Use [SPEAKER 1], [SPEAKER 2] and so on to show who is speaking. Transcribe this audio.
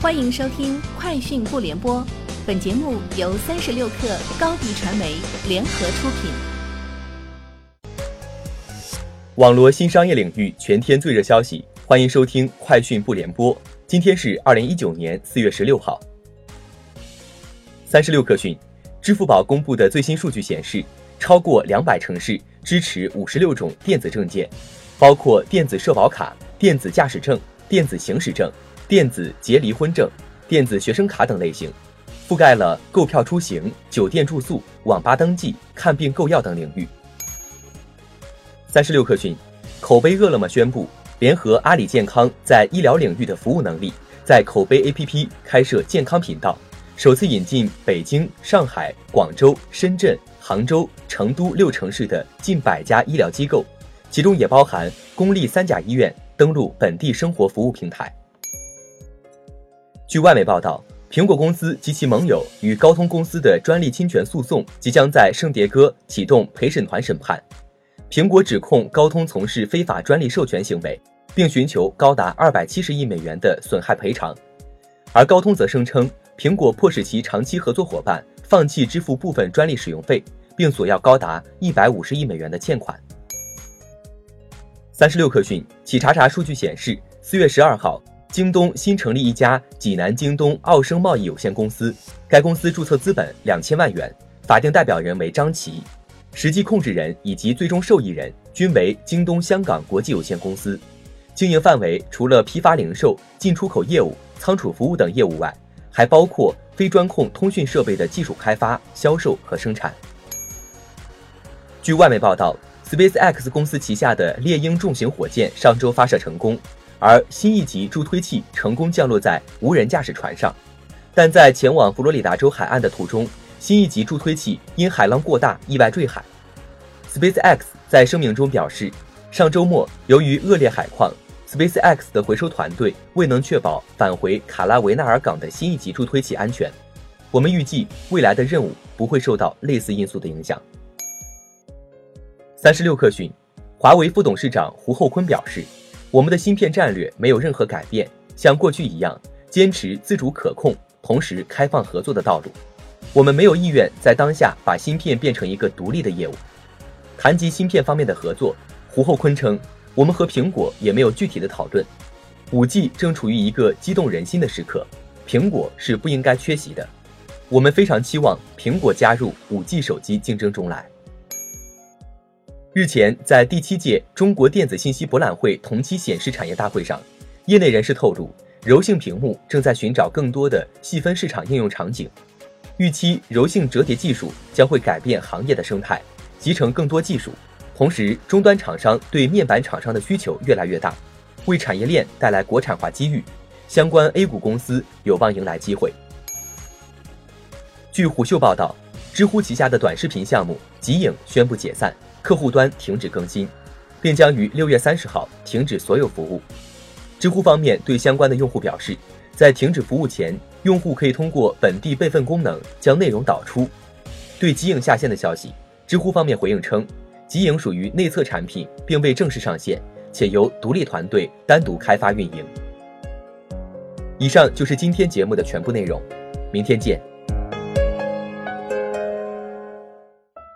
[SPEAKER 1] 欢迎收听《快讯不联播》，本节目由三十六克高低传媒联合出品。
[SPEAKER 2] 网络新商业领域全天最热消息，欢迎收听《快讯不联播》。今天是二零一九年四月十六号。三十六克讯，支付宝公布的最新数据显示，超过两百城市支持五十六种电子证件，包括电子社保卡、电子驾驶证、电子行驶证。电子结离婚证、电子学生卡等类型，覆盖了购票出行、酒店住宿、网吧登记、看病购药等领域。三十六氪讯，口碑饿了么宣布联合阿里健康在医疗领域的服务能力，在口碑 APP 开设健康频道，首次引进北京、上海、广州、深圳、杭州、成都六城市的近百家医疗机构，其中也包含公立三甲医院登录本地生活服务平台。据外媒报道，苹果公司及其盟友与高通公司的专利侵权诉讼即将在圣迭戈启动陪审团审判。苹果指控高通从事非法专利授权行为，并寻求高达二百七十亿美元的损害赔偿，而高通则声称苹果迫使其长期合作伙伴放弃支付部分专利使用费，并索要高达一百五十亿美元的欠款。三十六氪讯，企查查数据显示，四月十二号。京东新成立一家济南京东奥生贸易有限公司，该公司注册资本两千万元，法定代表人为张琦，实际控制人以及最终受益人均为京东香港国际有限公司。经营范围除了批发零售、进出口业务、仓储服务等业务外，还包括非专控通讯设备的技术开发、销售和生产。据外媒报道，SpaceX 公司旗下的猎鹰重型火箭上周发射成功。而新一级助推器成功降落在无人驾驶船上，但在前往佛罗里达州海岸的途中，新一级助推器因海浪过大意外坠海。SpaceX 在声明中表示，上周末由于恶劣海况，SpaceX 的回收团队未能确保返回卡拉维纳尔港的新一级助推器安全。我们预计未来的任务不会受到类似因素的影响。三十六氪讯，华为副董事长胡厚昆表示。我们的芯片战略没有任何改变，像过去一样坚持自主可控，同时开放合作的道路。我们没有意愿在当下把芯片变成一个独立的业务。谈及芯片方面的合作，胡厚昆称，我们和苹果也没有具体的讨论。五 G 正处于一个激动人心的时刻，苹果是不应该缺席的。我们非常期望苹果加入五 G 手机竞争中来。日前，在第七届中国电子信息博览会同期显示产业大会上，业内人士透露，柔性屏幕正在寻找更多的细分市场应用场景，预期柔性折叠技术将会改变行业的生态，集成更多技术。同时，终端厂商对面板厂商的需求越来越大，为产业链带来国产化机遇，相关 A 股公司有望迎来机会。据虎嗅报道，知乎旗下的短视频项目极影宣布解散。客户端停止更新，并将于六月三十号停止所有服务。知乎方面对相关的用户表示，在停止服务前，用户可以通过本地备份功能将内容导出。对极影下线的消息，知乎方面回应称，极影属于内测产品，并未正式上线，且由独立团队单独开发运营。以上就是今天节目的全部内容，明天见。